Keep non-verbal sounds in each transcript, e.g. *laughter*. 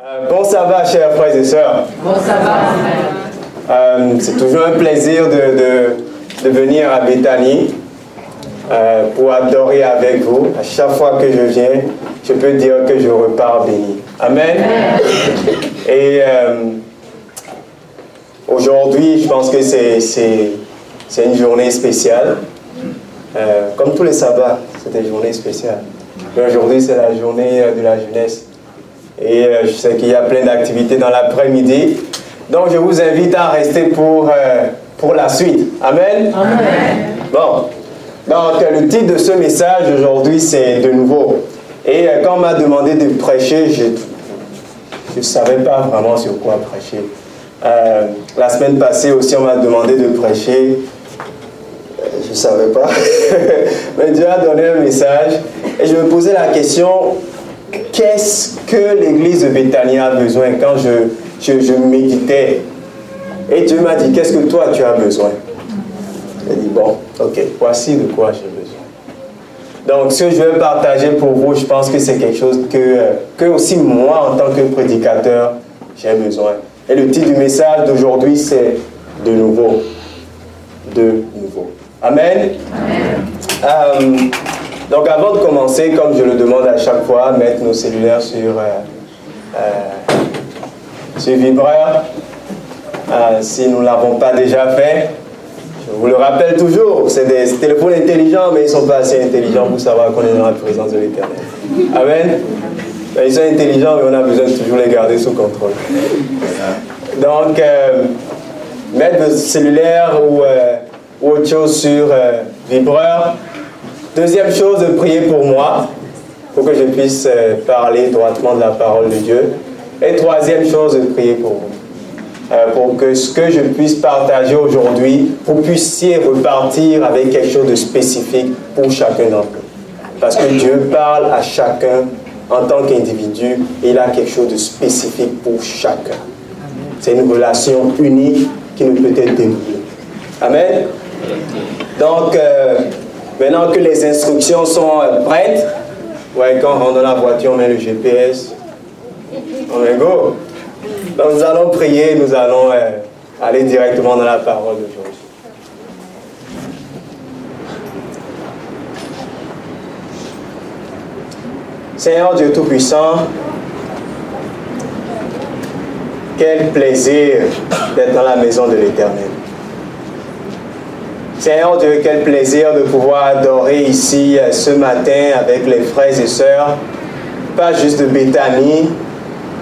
Euh, bon sabbat, chers frères et sœurs. Bon sabbat, Euh, c'est toujours un plaisir de, de- de venir à Bethany euh, pour adorer avec vous. À chaque fois que je viens, je peux dire que je repars béni. Amen. Et euh, aujourd'hui, je pense que c'est, c'est, c'est une journée spéciale. Comme tous les sabbats, c'est une journée spéciale. Aujourd'hui, c'est la journée de la jeunesse. Et euh, je sais qu'il y a plein d'activités dans l'après-midi. Donc, je vous invite à rester pour, euh, pour la suite. Amen? Bon. Donc, le titre de ce message aujourd'hui, c'est de nouveau. Et euh, quand on m'a demandé de prêcher, je ne savais pas vraiment sur quoi prêcher. La semaine passée aussi, on m'a demandé de prêcher. Je ne savais pas. *laughs* Mais Dieu a donné un message. Et je me posais la question, qu'est-ce que l'église de Béthanie a besoin quand je, je, je méditais Et Dieu m'a dit, qu'est-ce que toi tu as besoin J'ai dit, bon, ok, voici de quoi j'ai besoin. Donc, ce que je vais partager pour vous, je pense que c'est quelque chose que, que aussi moi, en tant que prédicateur, j'ai besoin. Et le titre du message d'aujourd'hui, c'est De nouveau. De nouveau. Amen. Euh, donc, avant de commencer, comme je le demande à chaque fois, mettre nos cellulaires sur, euh, euh, sur vibreur. Euh, si nous ne l'avons pas déjà fait, je vous le rappelle toujours, c'est des téléphones intelligents, mais ils ne sont pas assez intelligents pour savoir qu'on est dans la présence de l'Éternel. Amen. Ben, Ils sont intelligents, mais on a besoin de toujours les garder sous contrôle. Donc, mettre votre cellulaire ou, euh, autre chose sur vibreur. Deuxième chose, de prier pour moi, pour que je puisse euh, parler droitement de la parole de Dieu. Et troisième chose, de prier pour vous. Euh, pour que ce que je puisse partager aujourd'hui, vous puissiez repartir avec quelque chose de spécifique pour chacun d'entre vous. Parce que Dieu parle à chacun en tant qu'individu il a quelque chose de spécifique pour chacun. C'est une relation unique qui ne peut être dévoilée. Amen. Donc, euh, maintenant que les instructions sont euh, prêtes, ouais, quand on rentre dans la voiture, on met le GPS. On est go. Donc, nous allons prier, nous allons euh, aller directement dans la parole d'aujourd'hui. Seigneur Dieu Tout-Puissant, quel plaisir d'être dans la maison de l'Éternel. Seigneur Dieu, quel plaisir de pouvoir adorer ici euh, ce matin avec les frères et sœurs, pas juste de Béthanie,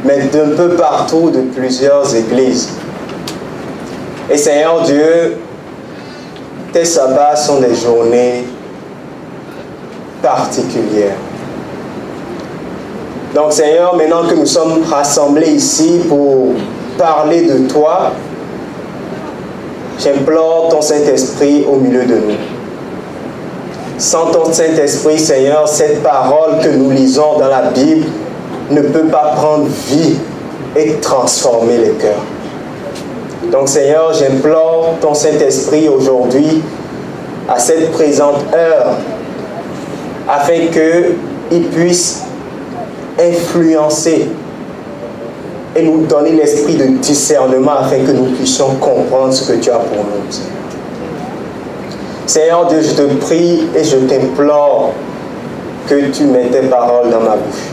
mais d'un peu partout de plusieurs églises. Et Seigneur Dieu, tes sabbats sont des journées particulières. Donc Seigneur, maintenant que nous sommes rassemblés ici pour parler de toi, j'implore ton Saint-Esprit au milieu de nous. Sans ton Saint-Esprit, Seigneur, cette parole que nous lisons dans la Bible ne peut pas prendre vie et transformer les cœurs. Donc Seigneur, j'implore ton Saint-Esprit aujourd'hui à cette présente heure afin qu'il puisse influencer et nous donner l'esprit de discernement afin que nous puissions comprendre ce que tu as pour nous. Seigneur Dieu, je te prie et je t'implore que tu mettes tes paroles dans ma bouche.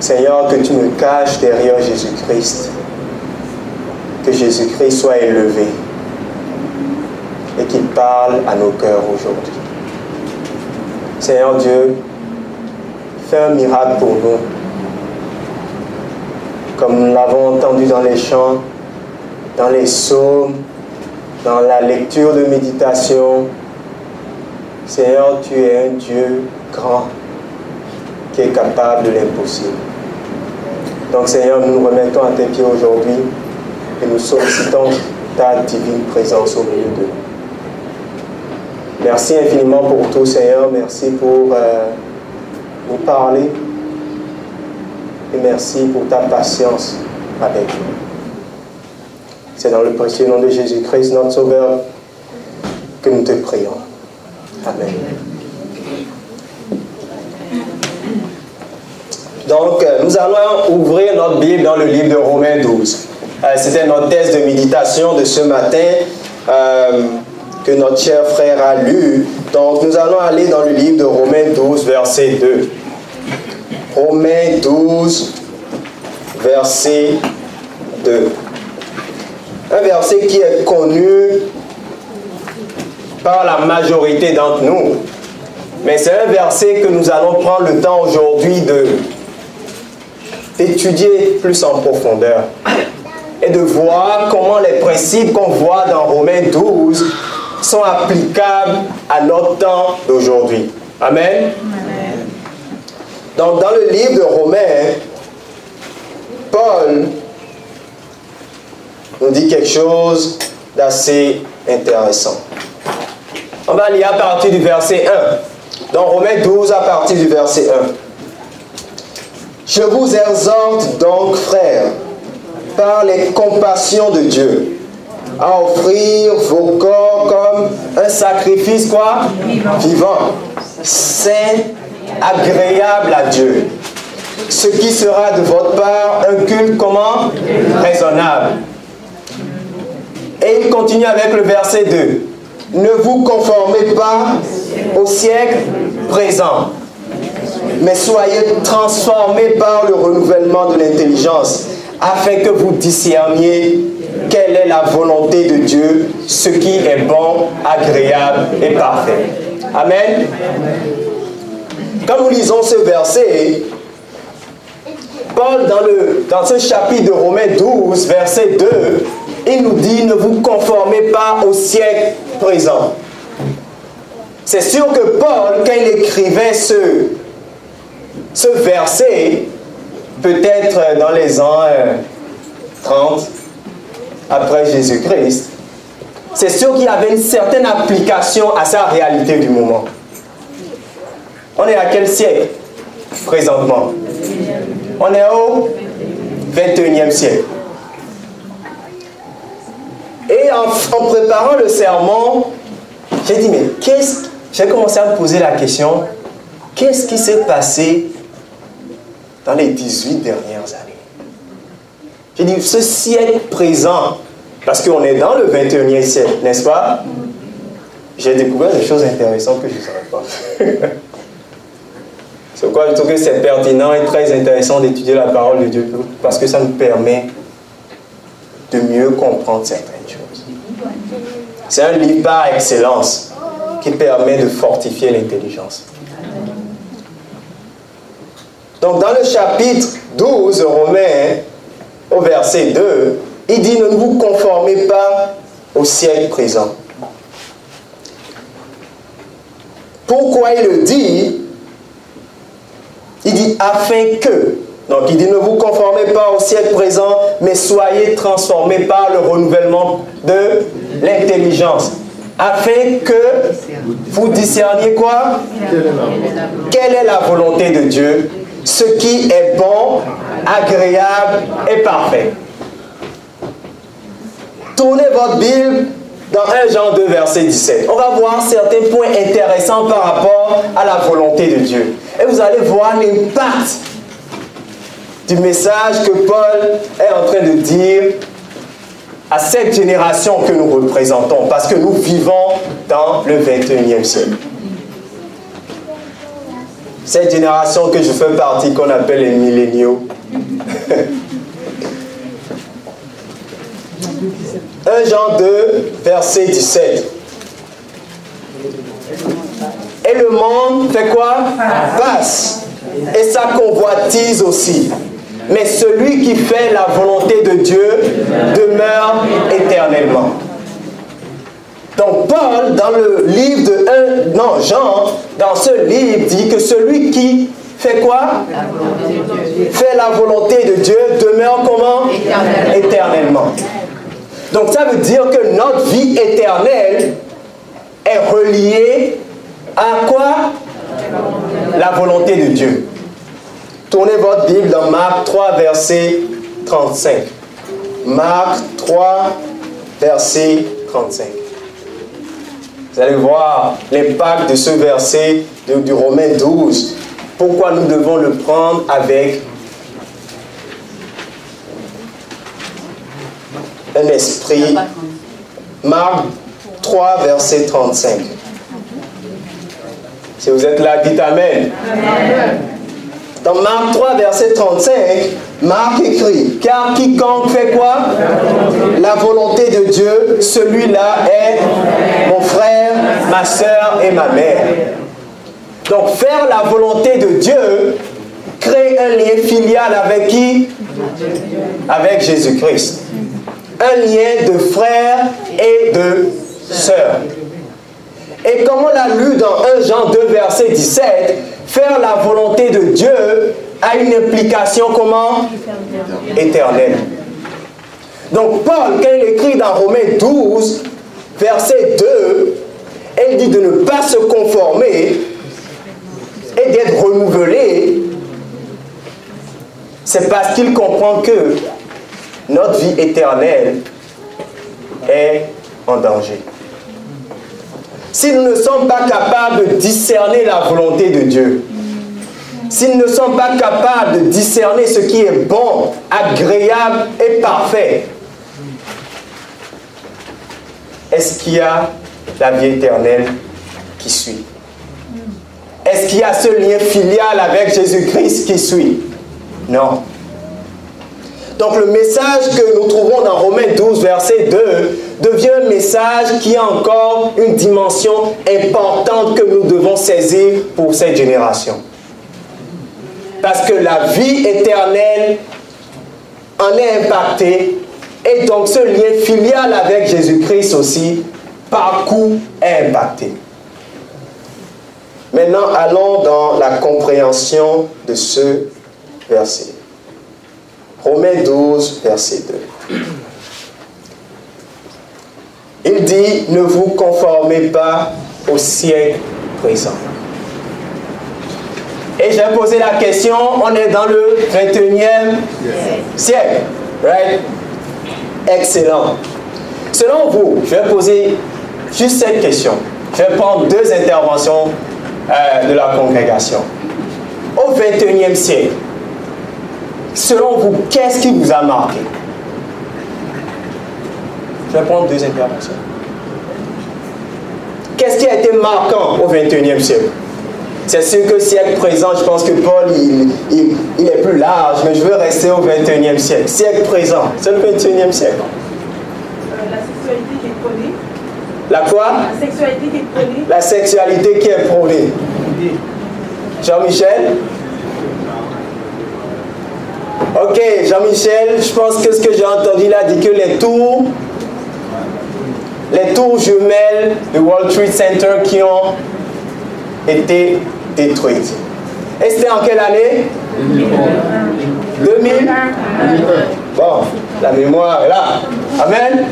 Seigneur, que tu me caches derrière Jésus-Christ. Que Jésus-Christ soit élevé et qu'il parle à nos cœurs aujourd'hui. Seigneur Dieu, fais un miracle pour nous. Comme nous l'avons entendu dans les chants, dans les psaumes, dans la lecture de méditation. Seigneur, tu es un Dieu grand qui est capable de l'impossible. Donc Seigneur, nous nous remettons à tes pieds aujourd'hui et nous sollicitons ta divine présence au milieu de nous. Merci infiniment pour tout Seigneur, merci pour euh, nous parler et merci pour ta patience avec nous. C'est dans le précieux nom de Jésus-Christ, notre Sauveur, que nous te prions. Amen. Donc, euh, nous allons ouvrir notre Bible dans le livre de Romains 12. Euh, c'était notre thèse de méditation de ce matin euh, que notre cher frère a lu. Donc, nous allons aller dans le livre de Romains 12, verset 2. Romains 12, verset 2. Un verset qui est connu par la majorité d'entre nous. Mais c'est un verset que nous allons prendre le temps aujourd'hui d'étudier plus en profondeur et de voir comment les principes qu'on voit dans Romains 12 sont applicables à notre temps d'aujourd'hui. Amen. Donc dans le livre de Romains, Paul nous dit quelque chose d'assez intéressant. On va lire à partir du verset 1. Dans Romains 12, à partir du verset 1. Je vous exhorte donc, frères, par les compassions de Dieu, à offrir vos corps comme un sacrifice quoi? Vivant, saint, agréable à Dieu. Ce qui sera de votre part un culte comment? Raisonnable. Et il continue avec le verset 2. Ne vous conformez pas au siècle présent, mais soyez transformés par le renouvellement de l'intelligence, afin que vous discerniez quelle est la volonté de Dieu, ce qui est bon, agréable et parfait. Amen. Quand nous lisons ce verset, Paul, dans, le, dans ce chapitre de Romains 12, verset 2, il nous dit, ne vous conformez pas au siècle présent. C'est sûr que Paul, quand il écrivait ce, ce verset, peut-être dans les ans 30 euh, après Jésus-Christ, c'est sûr qu'il avait une certaine application à sa réalité du moment. On est à quel siècle présentement? On est au 21e siècle. Et en, préparant le sermon, j'ai dit, mais qu'est-ce... J'ai commencé à me poser la question, qu'est-ce qui s'est passé dans les 18 dernières années? J'ai dit, ce siècle présent, parce qu'on est dans le 21e siècle, n'est-ce pas? J'ai découvert des choses intéressantes que je ne savais pas. *laughs* C'est pourquoi je trouve que c'est pertinent et très intéressant d'étudier la parole de Dieu, parce que ça nous permet de mieux comprendre certaines choses. C'est un livre par excellence qui permet de fortifier l'intelligence. Donc dans le chapitre 12 Romains, au verset 2, il dit ne vous conformez pas au siècle présent. Pourquoi il le dit? Afin que donc il dit ne vous conformez pas au siècle présent, mais soyez transformés par le renouvellement de l'intelligence. Afin que vous discerniez quoi? Quelle est la volonté de Dieu? Ce qui est bon, agréable et parfait. Tournez votre Bible dans 1 Jean 2, verset 17. On va voir certains points intéressants par rapport à la volonté de Dieu. Et vous allez voir l'impact du message que Paul est en train de dire à cette génération que nous représentons, parce que nous vivons dans le 21e siècle. Cette génération que je fais partie, qu'on appelle les milléniaux. *laughs* 1 Jean 2, verset 17. Et le monde fait quoi? Passe. Et sa convoitise aussi mais celui qui fait la volonté de Dieu demeure éternellement. Donc Paul, dans le livre de 1, non, Jean, dans ce livre, dit que celui qui fait quoi? Fait la volonté de Dieu demeure comment? Éternellement. Donc ça veut dire que notre vie éternelle est reliée à quoi La volonté de Dieu? Tournez votre Bible dans Marc 3, verset 35. Marc 3, verset 35. Vous allez voir l'impact de ce verset du Romain 12 pourquoi nous devons le prendre avec un esprit? Marc 3, verset 35. Si vous êtes là, dites Amen. Dans Marc 3, verset 35, Marc écrit, car quiconque fait quoi? La volonté de Dieu, celui-là est mon frère, ma soeur et ma mère. Donc faire la volonté de Dieu crée un lien filial avec qui? Avec Jésus-Christ. Un lien de frère et de sœur. Et comme on l'a lu dans 1 Jean 2, verset 17, faire la volonté de Dieu a une implication comment? Éternelle. Donc Paul, quand il écrit dans Romains 12, verset 2, il dit de ne pas se conformer et d'être renouvelé. C'est parce qu'il comprend que notre vie éternelle est en danger. Si nous ne sommes pas capables de discerner la volonté de Dieu, si nous ne sommes pas capables de discerner ce qui est bon, agréable et parfait, est-ce qu'il y a la vie éternelle qui suit? Est-ce qu'il y a ce lien filial avec Jésus-Christ qui suit? Non. Donc le message que nous trouvons dans Romains 12, verset 2, devient un message qui a encore une dimension importante que nous devons saisir pour cette génération. Parce que la vie éternelle en est impactée et donc ce lien filial avec Jésus-Christ aussi, par coup, est impacté. Maintenant, allons dans la compréhension de ce verset. Romains 12, verset 2. Il dit, ne vous conformez pas au siècle présent. Et j'ai posé la question, on est dans le 21e siècle, right? Excellent. Selon vous, je vais poser juste cette question. Je vais prendre deux interventions euh, de la congrégation. Au 21e siècle, selon vous, qu'est-ce qui vous a marqué? Je vais prendre deux interventions. Qu'est-ce qui a été marquant au 21e siècle? C'est sûr que le siècle présent, je pense que Paul, il, il, est plus large, mais je veux rester au 21e siècle. Siècle présent, c'est le 21e siècle. Euh, la sexualité qui est prônée. La quoi? La sexualité qui est prônée. La sexualité qui est prônée. Jean-Michel? Ok, Jean-Michel, je pense que ce que j'ai entendu là dit que les tours, les tours jumelles du World Trade Center qui ont été détruites. Et c'était en quelle année? 2000 Bon, la mémoire est là. Amen.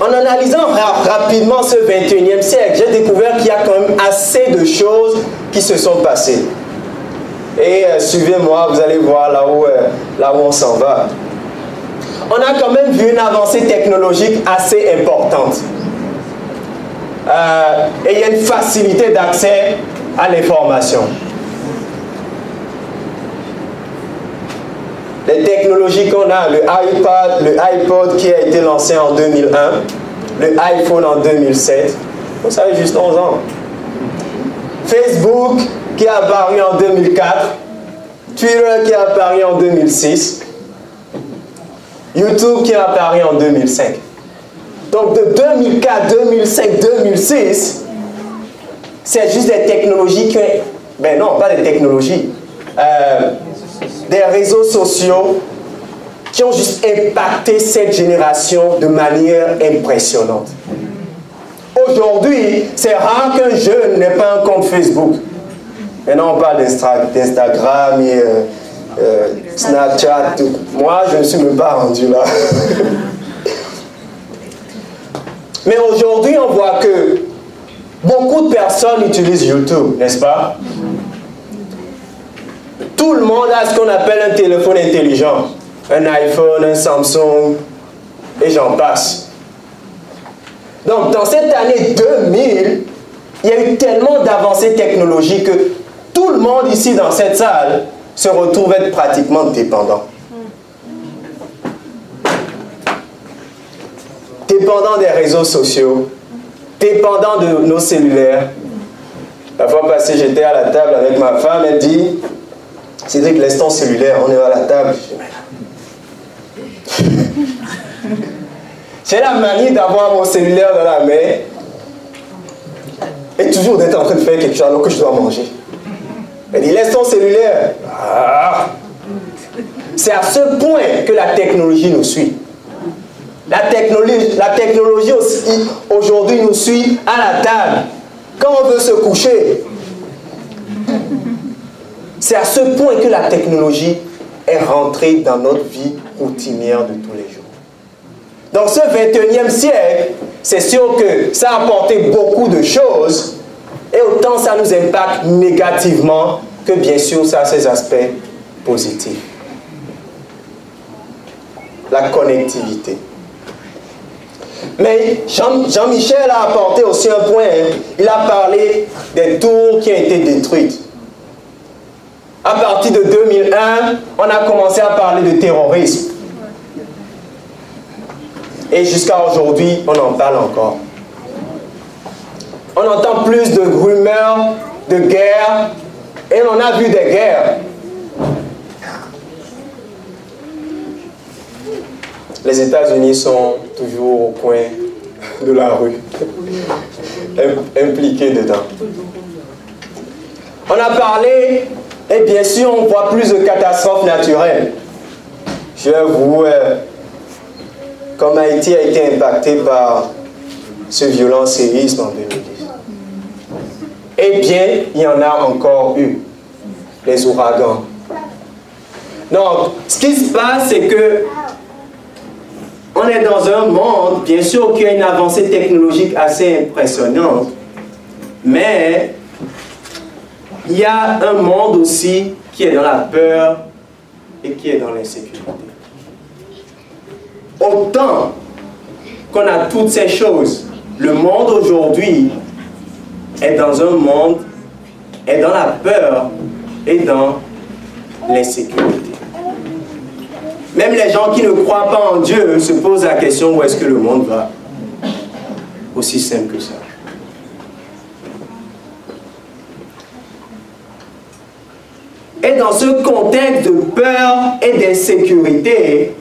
En analysant rapidement ce 21e siècle, j'ai découvert qu'il y a quand même assez de choses qui se sont passées. Et euh, suivez-moi, vous allez voir là où, euh, là où on s'en va. On a quand même vu une avancée technologique assez importante. Euh, et il y a une facilité d'accès à l'information. Les technologies qu'on a, le iPad, le iPod qui a été lancé en 2001, le iPhone en 2007, vous savez, juste 11 ans. Facebook, qui est apparu en 2004, Twitter qui est apparu en 2006, YouTube qui est apparu en 2005. Donc de 2004, 2005, 2006, c'est juste des technologies qui... Ben non, pas des technologies. Euh, des réseaux sociaux qui ont juste impacté cette génération de manière impressionnante. Aujourd'hui, c'est rare qu'un jeune n'ait pas un compte Facebook. Maintenant, on parle d'Instagram et euh, euh, Snapchat. Moi, je ne suis même pas rendu là. *laughs* Mais aujourd'hui, on voit que beaucoup de personnes utilisent YouTube, n'est-ce pas? Tout le monde a ce qu'on appelle un téléphone intelligent. Un iPhone, un Samsung, et j'en passe. Donc, dans cette année 2000, il y a eu tellement d'avancées technologiques que tout le monde ici dans cette salle se retrouve être pratiquement dépendant. Dépendant des réseaux sociaux, dépendant de nos cellulaires. La fois passée, j'étais à la table avec ma femme, elle dit, Cédric, laisse ton cellulaire, on est à la table. *laughs* J'ai la manie d'avoir mon cellulaire dans la main et toujours d'être en train de faire quelque chose alors que je dois manger. Elle dit, laisse ton cellulaire. Ah. C'est à ce point que la technologie nous suit. La technologie, la technologie aussi, aujourd'hui, nous suit à la table. Quand on veut se coucher, c'est à ce point que la technologie est rentrée dans notre vie routinière de tous les jours. Dans ce 21e siècle, c'est sûr que ça a apporté beaucoup de choses, et autant ça nous impacte négativement que bien sûr ça a ses aspects positifs. La connectivité. Mais Jean-Michel a apporté aussi un point. Hein. Il a parlé des tours qui ont été détruites. À partir de 2001, on a commencé à parler de terrorisme. Et jusqu'à aujourd'hui, on en parle encore. On entend plus de rumeurs de guerre et on a vu des guerres. Les États-Unis sont toujours au coin de la rue, *laughs* impliqués dedans. On a parlé, et bien sûr, on voit plus de catastrophes naturelles. Je vous, euh, comme Haïti a été impacté par ce violent séisme en 2010. Eh bien, il y en a encore eu, les ouragans. Donc, ce qui se passe, c'est que on est dans un monde, bien sûr, qui a une avancée technologique assez impressionnante, mais il y a un monde aussi qui est dans la peur et qui est dans l'insécurité. Autant qu'on a toutes ces choses, le monde aujourd'hui est dans un monde, est dans la peur et dans l'insécurité. Même les gens qui ne croient pas en Dieu se posent la question où est-ce que le monde va. Aussi simple que ça? Et dans ce contexte de peur et d'insécurité,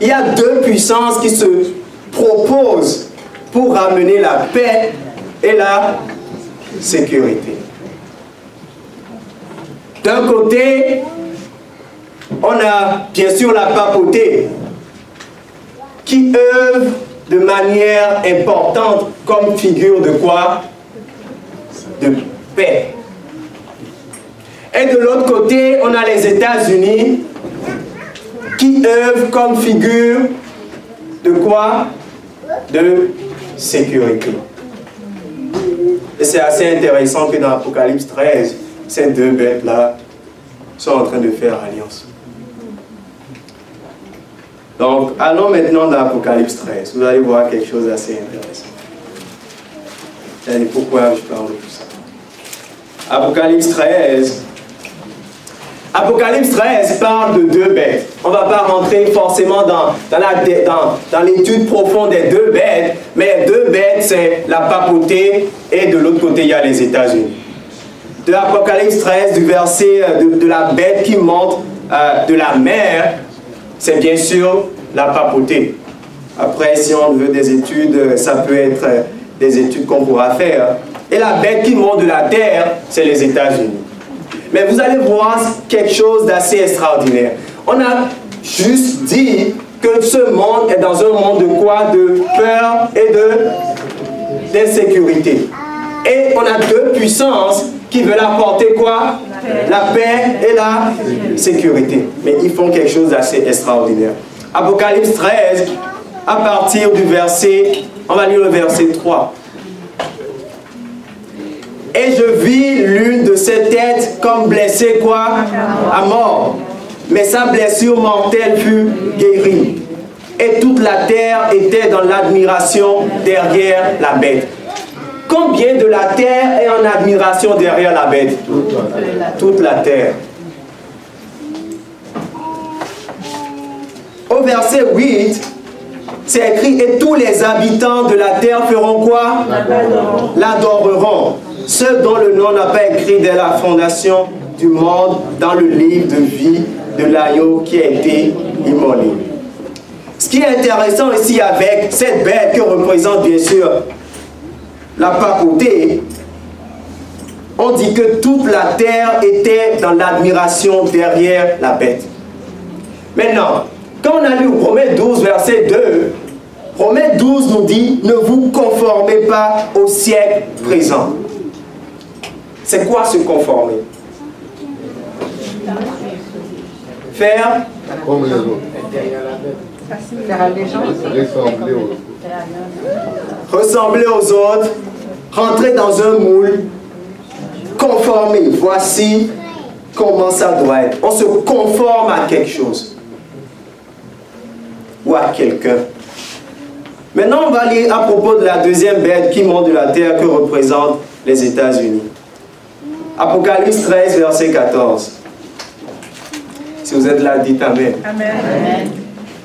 il y a deux puissances qui se proposent pour ramener la paix et la sécurité. D'un côté, on a bien sûr la papauté qui œuvre de manière importante comme figure de quoi? De paix. Et de l'autre côté, on a les États-Unis qui œuvrent comme figure de quoi? De sécurité. Et c'est assez intéressant que dans Apocalypse 13, ces deux bêtes-là sont en train de faire alliance. Donc, allons maintenant dans Apocalypse 13. Vous allez voir quelque chose d'assez intéressant. Et pourquoi je parle de tout ça? Apocalypse 13. Apocalypse 13 parle de deux bêtes. On ne va pas rentrer forcément dans, dans, l'étude profonde des deux bêtes, mais deux bêtes, c'est la papauté et de l'autre côté, il y a les États-Unis. De l'Apocalypse 13, du verset euh, de, la bête qui monte euh, de la mer, c'est bien sûr la papauté. Après, si on veut des études, ça peut être des études qu'on pourra faire. Et la bête qui monte de la terre, c'est les États-Unis. Mais vous allez voir quelque chose d'assez extraordinaire. On a juste dit que ce monde est dans un monde de quoi? De peur et de d'insécurité. Et on a deux puissances qui veulent apporter quoi? La paix et la sécurité. Mais ils font quelque chose d'assez extraordinaire. Apocalypse 13, à partir du verset, on va lire le verset 3. Et je vis l'une de ses têtes comme blessée quoi? À mort. Mais sa blessure mortelle fut guérie. Et toute la terre était dans l'admiration derrière la bête. combien de la terre est en admiration derrière la bête? Toute la terre. Au verset 8, c'est écrit, et tous les habitants de la terre feront quoi? L'adoreront. Ceux dont le nom n'a pas écrit dès la fondation du monde dans le livre de vie de l'agneau qui a été immolé. Ce qui est intéressant ici avec cette bête que représente bien sûr la papauté, on dit que toute la terre était dans l'admiration derrière la bête. Maintenant, quand on a lu Romains 12, verset 2, Romains 12 nous dit, ne vous conformez pas au siècle présent. C'est quoi se conformer? Faire Comme les autres. Ressembler aux autres. rentrer dans un moule, conformer. Voici comment ça doit être. On se conforme à quelque chose ou à quelqu'un. Maintenant, on va lire à propos de la deuxième bête qui monte de la terre que représentent les États-Unis. Apocalypse 13, verset 14. Si vous êtes là, dites Amen. Amen.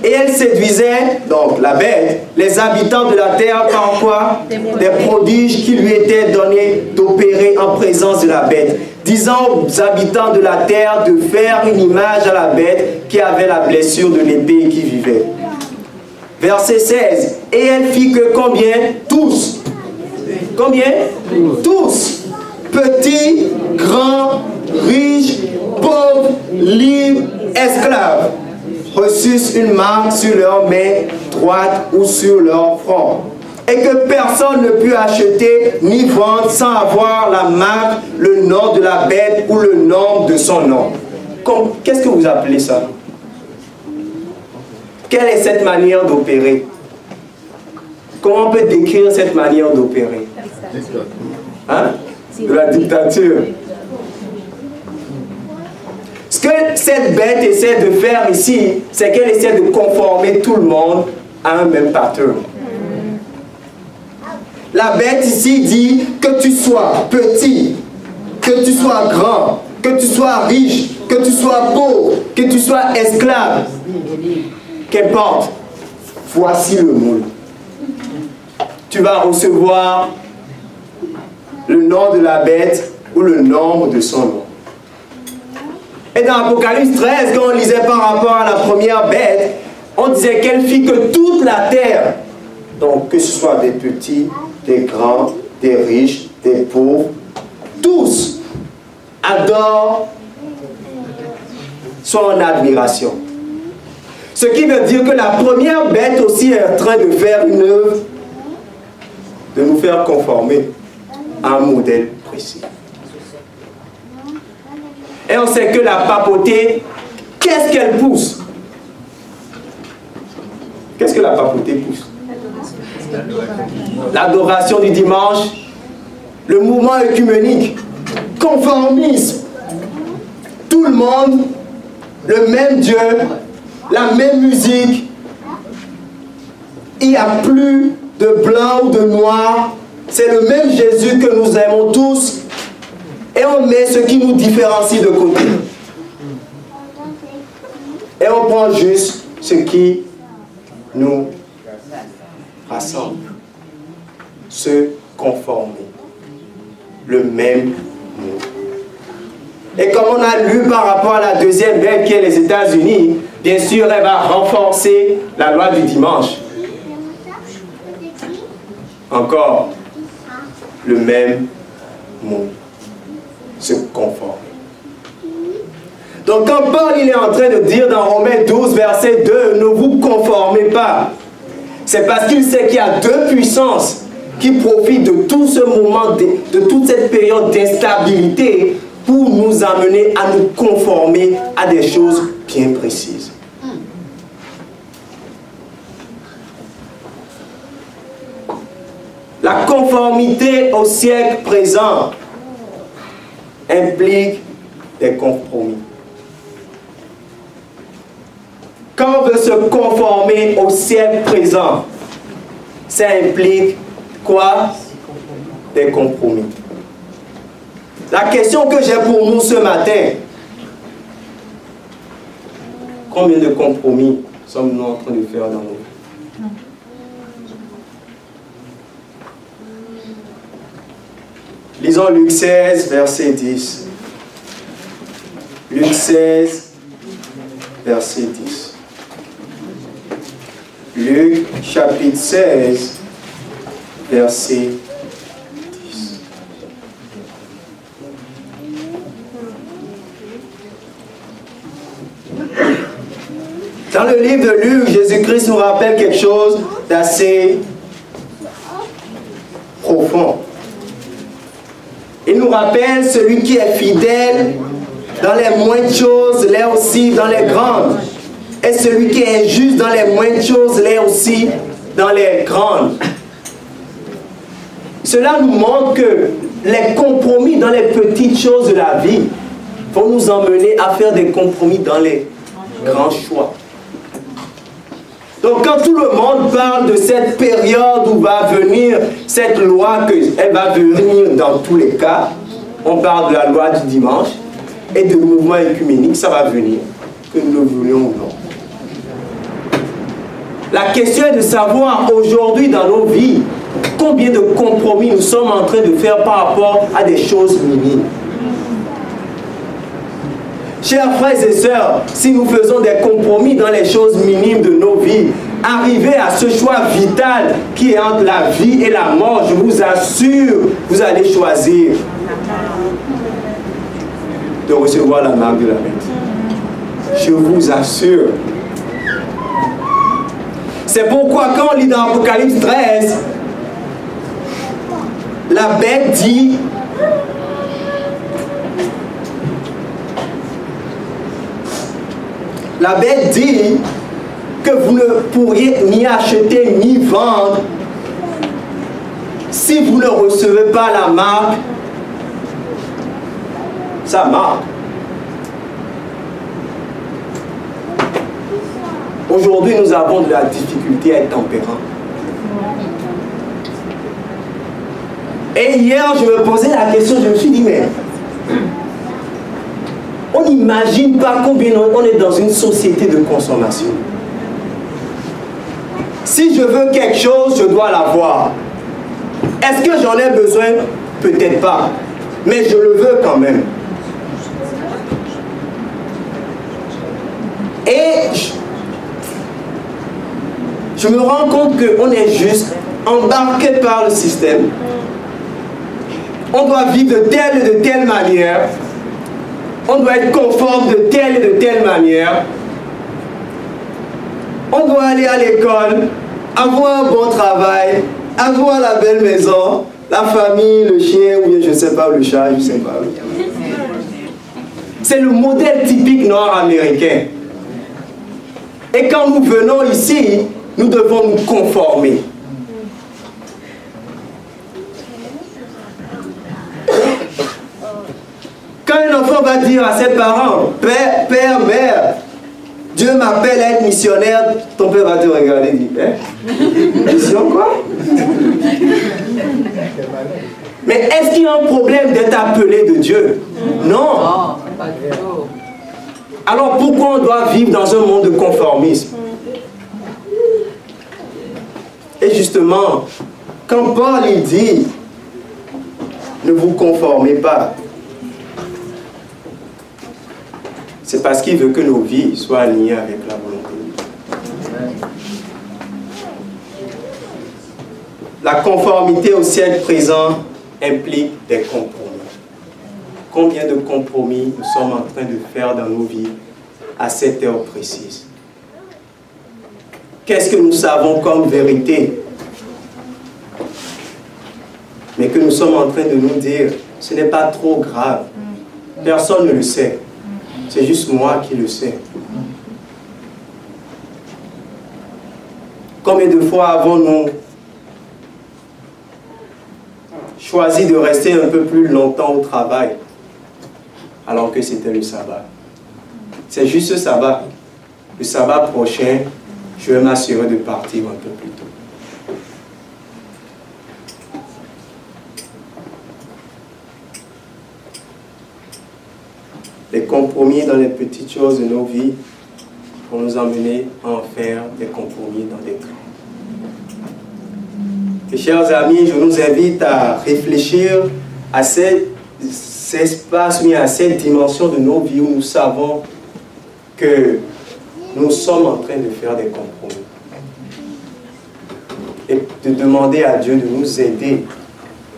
Et elle séduisait, donc la bête, les habitants de la terre par quoi? Des prodiges qui lui étaient donnés d'opérer en présence de la bête, disant aux habitants de la terre de faire une image à la bête qui avait la blessure de l'épée et qui vivait. Verset 16. Et elle fit que combien? Tous. Combien? Tous. Petits, grands, riches, pauvres, libres, esclaves reçussent une marque sur leur main droite ou sur leur front. Et que personne ne put acheter ni vendre sans avoir la marque, le nom de la bête ou le nom de son nom. Qu'est-ce que vous appelez ça? Quelle est cette manière d'opérer? Comment on peut décrire cette manière d'opérer? Hein? De la dictature. Ce que cette bête essaie de faire ici, c'est qu'elle essaie de conformer tout le monde à un même pattern. La bête ici dit que tu sois petit, que tu sois grand, que tu sois riche, que tu sois pauvre, que tu sois esclave. Qu'importe, voici le moule. Tu vas recevoir le nom de la bête ou le nombre de son nom. Et dans Apocalypse 13, quand on lisait par rapport à la première bête, on disait qu'elle fit que toute la terre, donc que ce soit des petits, des grands, des riches, des pauvres, tous adorent, sont en admiration. Ce qui veut dire que la première bête aussi est en train de faire une œuvre, de nous faire conformer un modèle précis. Et on sait que la papauté, qu'est-ce qu'elle pousse? Qu'est-ce que la papauté pousse? L'adoration du dimanche, le mouvement œcuménique, conformisme, tout le monde, le même Dieu, la même musique. Il n'y a plus de blanc ou de noir. C'est le même Jésus que nous aimons tous. Et on met ce qui nous différencie de côté. Et on prend juste ce qui nous rassemble. Se conformer. Le même mot. Et comme on a lu par rapport à la deuxième bête qui est les États-Unis, bien sûr, elle va renforcer la loi du dimanche. Encore le même mot. Se conformer. Donc quand Paul il est en train de dire dans Romains 12, verset 2, ne vous conformez pas, c'est parce qu'il sait qu'il y a deux puissances qui profitent de tout ce moment, de, de toute cette période d'instabilité pour nous amener à nous conformer à des choses bien précises. La conformité au siècle présent implique des compromis. Quand on veut se conformer au siècle présent, ça implique quoi? Des compromis. La question que j'ai pour nous ce matin, combien de compromis sommes-nous en train de faire dans nos vies Lisons Luc 16, verset 10. Luc 16, verset 10. Luc chapitre 16, verset 10. Dans le livre de Luc, Jésus-Christ nous rappelle quelque chose d'assez profond. Nous rappelle celui qui est fidèle dans les moindres choses, l'est aussi dans les grandes. Et celui qui est injuste dans les moindres choses, l'est aussi dans les grandes. Cela nous montre que les compromis dans les petites choses de la vie vont nous emmener à faire des compromis dans les grands choix. Donc quand tout le monde parle de cette période où va venir cette loi, que elle va venir dans tous les cas, on parle de la loi du dimanche et de mouvement écuménique, ça va venir, que nous le voulions ou non. La question est de savoir aujourd'hui dans nos vies combien de compromis nous sommes en train de faire par rapport à des choses minimes. Chers frères et sœurs, si nous faisons des compromis dans les choses minimes de nos vies, arriver à ce choix vital qui est entre la vie et la mort, je vous assure, vous allez choisir de recevoir la marque de la bête. Je vous assure. C'est pourquoi quand on lit dans Apocalypse 13, la bête dit La bête dit que vous ne pourriez ni acheter ni vendre si vous ne recevez pas la marque, sa marque. Aujourd'hui, nous avons de la difficulté à être tempérant. Et hier, je me posais la question, je me suis dit, mais on n'imagine pas combien on est dans une société de consommation. Si je veux quelque chose, je dois l'avoir. Est-ce que j'en ai besoin? Peut-être pas. Mais je le veux quand même. Et je, me rends compte qu'on est juste embarqué par le système. On doit vivre de telle et de telle manière. On doit être conforme de telle et de telle manière. On doit aller à l'école, avoir un bon travail, avoir la belle maison, la famille, le chien, ou bien je ne sais pas, le chat, je ne sais pas. C'est le modèle typique nord-américain. Et quand nous venons ici, nous devons nous conformer. Va dire à ses parents, Père, Père, Mère, Dieu m'appelle à être missionnaire, ton père va te regarder et dire, hein? Mission quoi? Mais est-ce qu'il y a un problème d'être appelé de Dieu? Non. Alors pourquoi on doit vivre dans un monde de conformisme? Et justement, quand Paul il dit, ne vous conformez pas, c'est parce qu'il veut que nos vies soient alignées avec la volonté. La conformité au siècle présent implique des compromis. Combien de compromis nous sommes en train de faire dans nos vies à cette heure précise? Qu'est-ce que nous savons comme vérité? Mais que nous sommes en train de nous dire, ce n'est pas trop grave. Personne ne le sait. C'est juste moi qui le sais. Combien de fois avons-nous choisi de rester un peu plus longtemps au travail alors que c'était le sabbat? C'est juste ce sabbat. Le sabbat prochain, je vais m'assurer de partir un peu plus tôt. Les compromis dans les petites choses de nos vies pour nous emmener à en faire des compromis dans des grands. Et chers amis, je nous invite à réfléchir à cet espace, mais à cette dimension de nos vies où nous savons que nous sommes en train de faire des compromis. Et de demander à Dieu de nous aider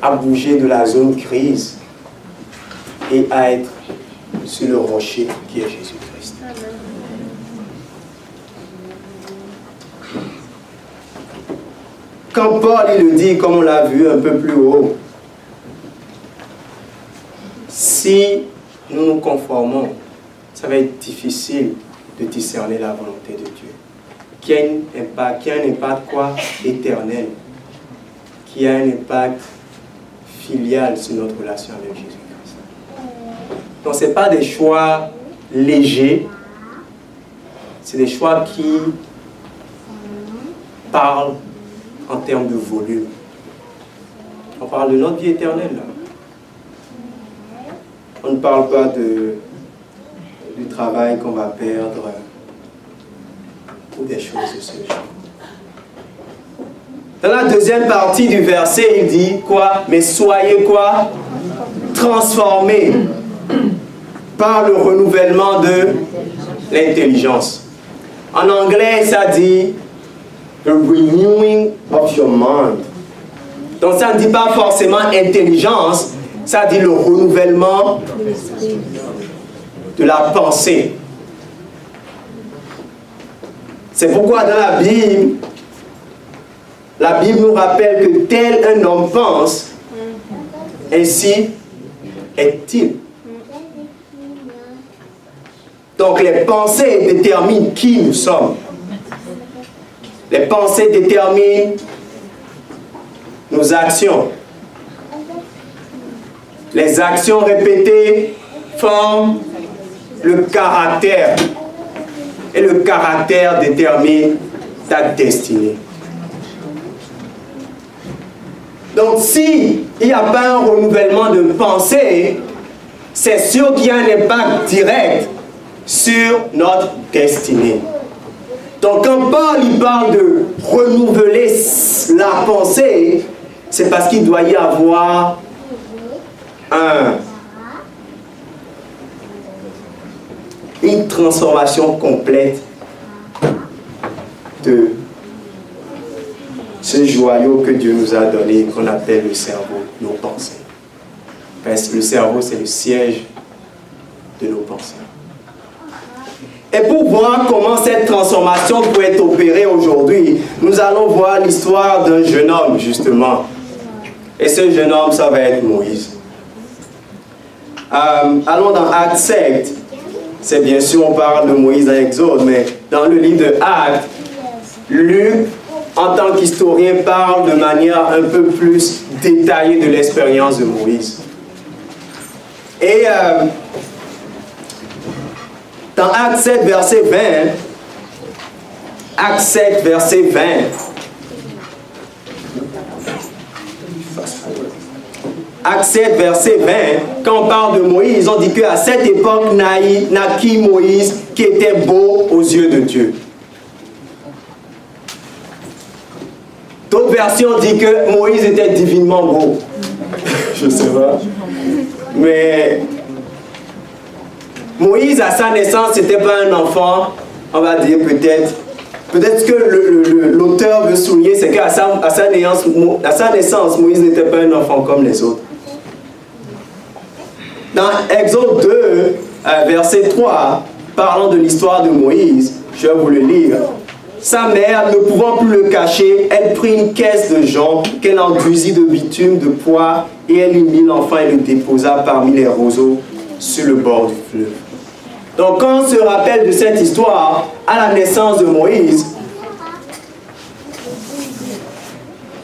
à bouger de la zone crise et à être sur le rocher qui est Jésus-Christ. Quand Paul le dit, comme on l'a vu un peu plus haut, si nous nous conformons, ça va être difficile de discerner la volonté de Dieu. Qui a un impact, qui a un impact quoi? Éternel. Qui a un impact filial sur notre relation avec Jésus-Christ. Donc ce n'est pas des choix légers, c'est des choix qui parlent en termes de volume. On parle de notre vie éternelle. On ne parle pas de, du travail qu'on va perdre ou des choses de ce genre. Dans la deuxième partie du verset, il dit quoi? Mais soyez quoi? Transformés par le renouvellement de l'intelligence. En anglais, ça dit the renewing of your mind. Donc ça ne dit pas forcément intelligence, ça dit le renouvellement de la pensée. C'est pourquoi dans la Bible, la Bible nous rappelle que tel un homme pense, ainsi est-il. Donc les pensées déterminent qui nous sommes. Les pensées déterminent nos actions. Les actions répétées forment le caractère. Et le caractère détermine ta destinée. Donc si il n'y a pas un renouvellement de pensée, c'est sûr qu'il y a un impact direct sur notre destinée. Donc quand Paul parle de renouveler la pensée, c'est parce qu'il doit y avoir un, une transformation complète de ce joyau que Dieu nous a donné, qu'on appelle le cerveau, nos pensées. Parce que le cerveau, c'est le siège de nos pensées. Et pour voir comment cette transformation peut être opérée aujourd'hui, nous allons voir l'histoire d'un jeune homme, justement. Et ce jeune homme, ça va être Moïse. Euh, allons dans Acte 7. C'est bien sûr, on parle de Moïse dans Exode, mais dans le livre de Actes, Luc, en tant qu'historien, parle de manière un peu plus détaillée de l'expérience de Moïse. Et euh, dans Acte 7, verset 20, Acte 7, verset 20, Acte 7, verset 20, quand on parle de Moïse, on dit qu'à cette époque naquit Moïse qui était beau aux yeux de Dieu. D'autres versions disent que Moïse était divinement beau. *laughs* Je ne sais pas. Mais Moïse, à sa naissance, n'était pas un enfant, on va dire peut-être. Peut-être que l'auteur veut souligner, c'est qu'à sa, à sa, naissance, à sa naissance, Moïse n'était pas un enfant comme les autres. Dans Exode 2, euh, verset 3, parlant de l'histoire de Moïse, je vais vous le lire. Sa mère, ne pouvant plus le cacher, elle prit une caisse de jonc qu'elle enduisit de bitume, de poids, et elle y mit l'enfant et le déposa parmi les roseaux sur le bord du fleuve. Donc quand on se rappelle de cette histoire, à la naissance de Moïse,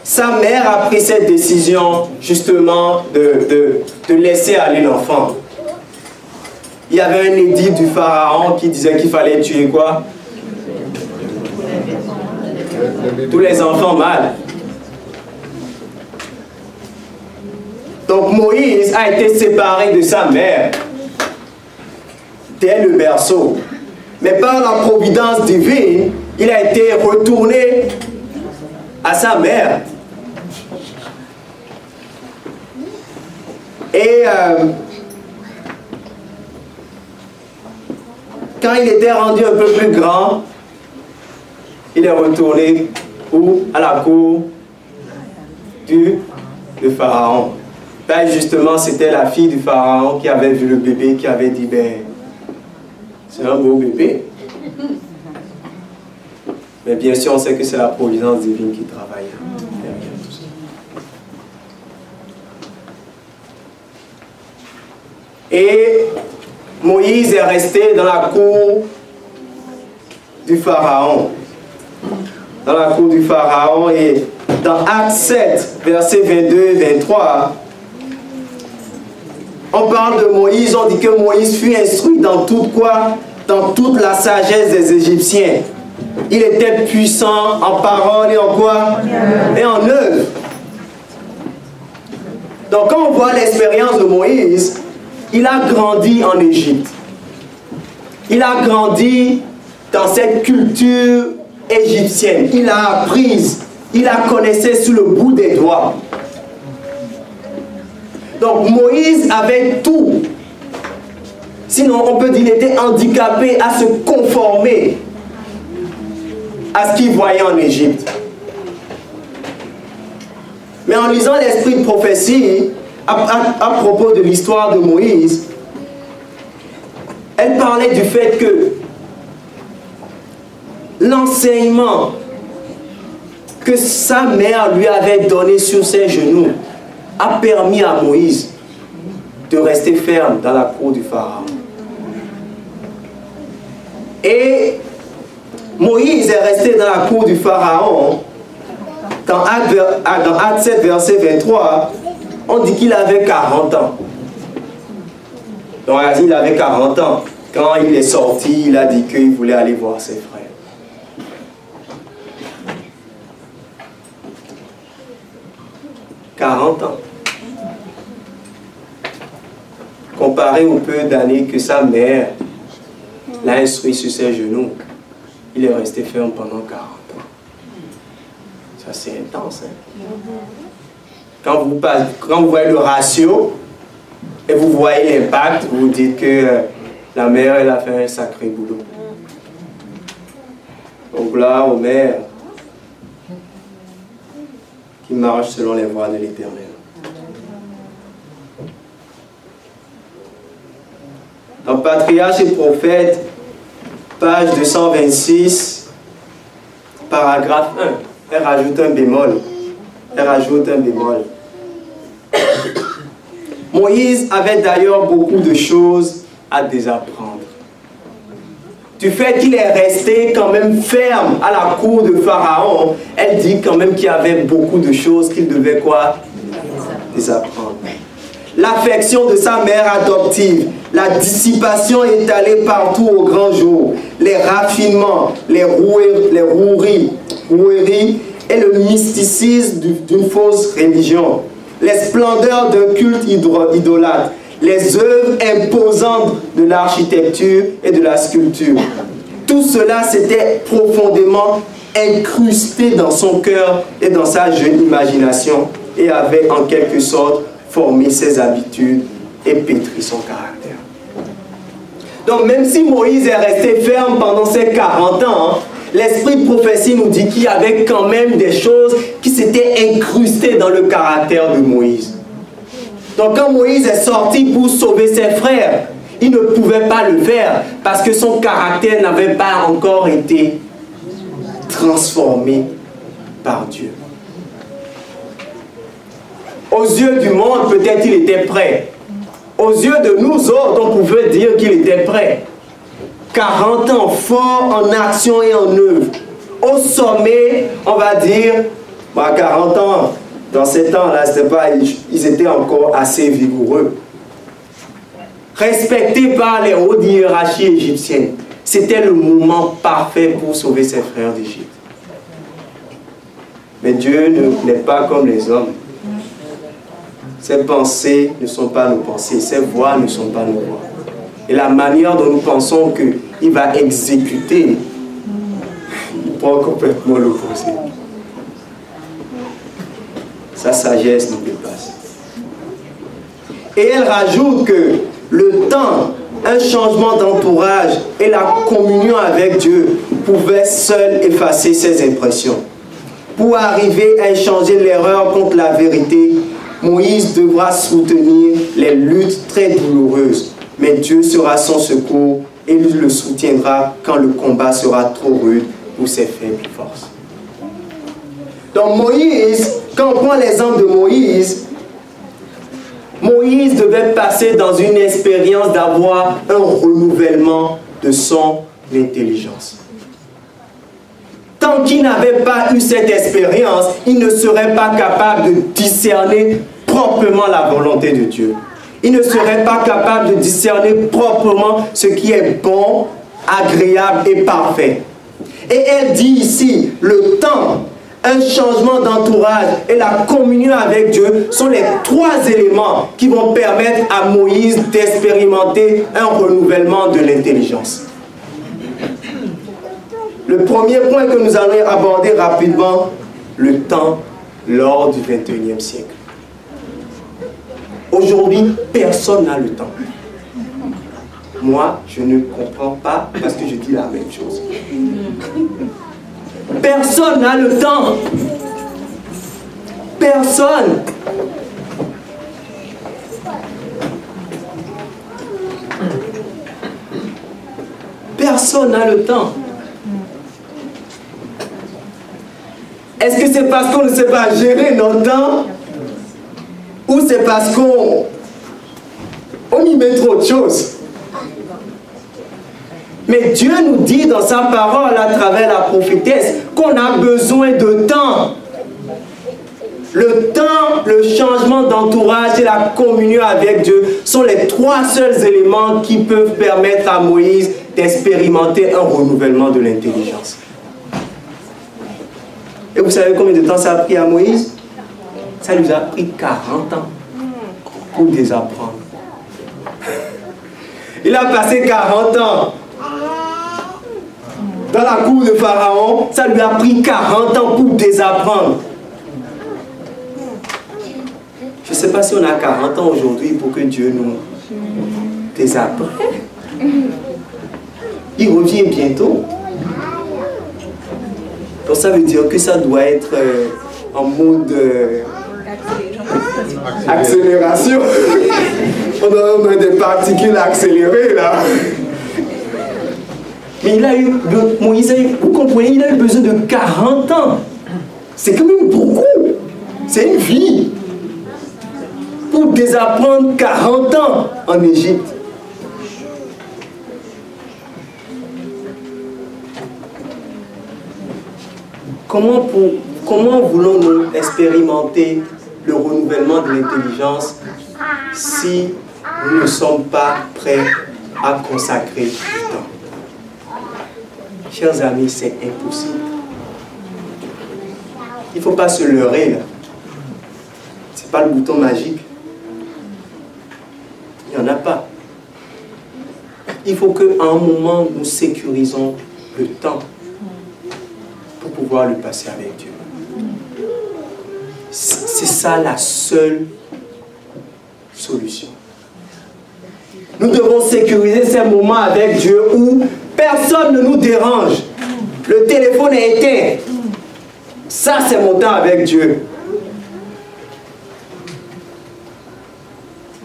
sa mère a pris cette décision justement de, de, laisser aller l'enfant. Il y avait un édit du pharaon qui disait qu'il fallait tuer quoi? Tous les enfants mâles. Donc Moïse a été séparé de sa mère. Dès le berceau. Mais par la providence divine, il a été retourné à sa mère. Et euh, quand il était rendu un peu plus grand, il est retourné où? À la cour du de Pharaon. Ben justement, c'était la fille du Pharaon qui avait vu le bébé, qui avait dit, ben, c'est un beau bébé. Mais bien sûr, on sait que c'est la providence divine qui travaille Et Moïse est resté dans la cour du Pharaon. Dans la cour du Pharaon et dans Acte 7, versets 22 et 23, on parle de Moïse, on dit que Moïse fut instruit dans tout quoi? Dans toute la sagesse des Égyptiens. Il était puissant en parole et en quoi? Et en œuvre. Donc quand on voit l'expérience de Moïse, il a grandi en Égypte. Il a grandi dans cette culture égyptienne. Il a appris, il la connaissait sous le bout des doigts. Donc Moïse avait tout. Sinon, on peut dire qu'il était handicapé à se conformer à ce qu'il voyait en Égypte. Mais en lisant l'esprit de prophétie, à, propos de l'histoire de Moïse, elle parlait du fait que l'enseignement que sa mère lui avait donné sur ses genoux a permis à Moïse de rester ferme dans la cour du Pharaon. Et Moïse est resté dans la cour du Pharaon. Dans Acte, 7, verset 23, on dit qu'il avait 40 ans. Donc il avait 40 ans. Quand il est sorti, il a dit qu'il voulait aller voir ses frères. « 40 ans. Comparé au peu d'années que sa mère l'a instruit sur ses genoux, il est resté ferme pendant 40 ans. Ça, c'est intense. Hein? Quand, vous, voyez le ratio et vous voyez l'impact, vous dites que euh, la mère, elle a fait un sacré boulot. Donc là, mère qui marche selon les voies de l'Éternel. Dans Patriarche et Prophète, page 226, paragraphe 1. Elle rajoute un bémol. Elle rajoute un bémol. Moïse avait d'ailleurs beaucoup de choses à désapprendre. Du fait qu'il est resté quand même ferme à la cour de Pharaon, elle dit quand même qu'il y avait beaucoup de choses qu'il devait quoi? Désapprendre l'affection de sa mère adoptive, la dissipation étalée partout au grand jour, les raffinements, les, roueries, et le mysticisme d'une fausse religion, les splendeurs d'un culte idolâtre, les œuvres imposantes de l'architecture et de la sculpture. Tout cela s'était profondément incrusté dans son cœur et dans sa jeune imagination et avait en quelque sorte former ses habitudes et pétrir son caractère. Donc même si Moïse est resté ferme pendant ses 40 ans, l'esprit de prophétie nous dit qu'il y avait quand même des choses qui s'étaient incrustées dans le caractère de Moïse. Donc quand Moïse est sorti pour sauver ses frères, il ne pouvait pas le faire parce que son caractère n'avait pas encore été transformé par Dieu. Aux yeux du monde, peut-être il était prêt. Aux yeux de nous autres, on pouvait dire qu'il était prêt. 40 ans fort en action et en œuvre. Au sommet, on va dire, bah, 40 ans, dans ces temps-là, pas, ils étaient encore assez vigoureux. Respectés par les hautes hiérarchies égyptiennes. C'était le moment parfait pour sauver ses frères d'Égypte. Mais Dieu n'est pas comme les hommes. Ses pensées ne sont pas nos pensées, ses voix ne sont pas nos voix. et la manière dont nous pensons qu'il va exécuter, il prend complètement l'opposé. Sa sagesse nous dépasse. Et elle rajoute que le temps, un changement d'entourage et la communion avec Dieu pouvaient seuls effacer ces impressions. Pour arriver à échanger l'erreur contre la vérité, Moïse devra soutenir les luttes très douloureuses. Mais Dieu sera son secours et il le soutiendra quand le combat sera trop rude pour ses faibles forces. Donc Moïse, quand on prend l'exemple de Moïse, Moïse devait passer dans une expérience d'avoir un renouvellement de son intelligence. Tant qu'il n'avait pas eu cette expérience, il ne serait pas capable de discerner proprement la volonté de Dieu. Il ne serait pas capable de discerner proprement ce qui est bon, agréable et parfait. Et elle dit ici, le temps un changement d'entourage et la communion avec Dieu sont les trois éléments qui vont permettre à Moïse d'expérimenter un renouvellement de l'intelligence. Le premier point que nous allons aborder rapidement, le temps lors du 21e siècle. Aujourd'hui, personne n'a le temps. Moi, je ne comprends pas parce que je dis la même chose. Personne n'a le temps. Personne. Personne n'a le temps. Est-ce que c'est parce qu'on ne sait pas gérer notre temps ou c'est parce qu'on on y met trop de choses? Mais Dieu nous dit dans sa parole à travers la prophétesse qu'on a besoin de temps. Le temps, le changement d'entourage et la communion avec Dieu sont les trois seuls éléments qui peuvent permettre à Moïse d'expérimenter un renouvellement de l'intelligence. Et vous savez combien de temps ça a pris à Moïse? Ça lui a pris 40 ans pour désapprendre. Il a passé 40 ans dans la cour de Pharaon, ça lui a pris 40 ans pour désapprendre. Je ne sais pas si on a 40 ans aujourd'hui pour que Dieu nous désapprenne. Il revient bientôt. Donc ça veut dire que ça doit être euh, en mode euh, accélération. *laughs* on a des particules accélérées là. Mais il a eu, Moïse vous comprenez, il a eu besoin de 40 ans. C'est quand même beaucoup. C'est une vie. Pour désapprendre 40 ans en Égypte. Comment, comment voulons-nous expérimenter le renouvellement de l'intelligence si nous ne sommes pas prêts à consacrer du temps? Chers amis, c'est impossible. Il ne faut pas se leurrer. Ce n'est pas le bouton magique. Il n'y en a pas. Il faut qu'à un moment, nous sécurisons le temps pouvoir le passer avec Dieu. C'est ça la seule solution. Nous devons sécuriser ces moments avec Dieu où Personne ne nous dérange. Le téléphone est éteint. Ça, c'est mon temps avec Dieu.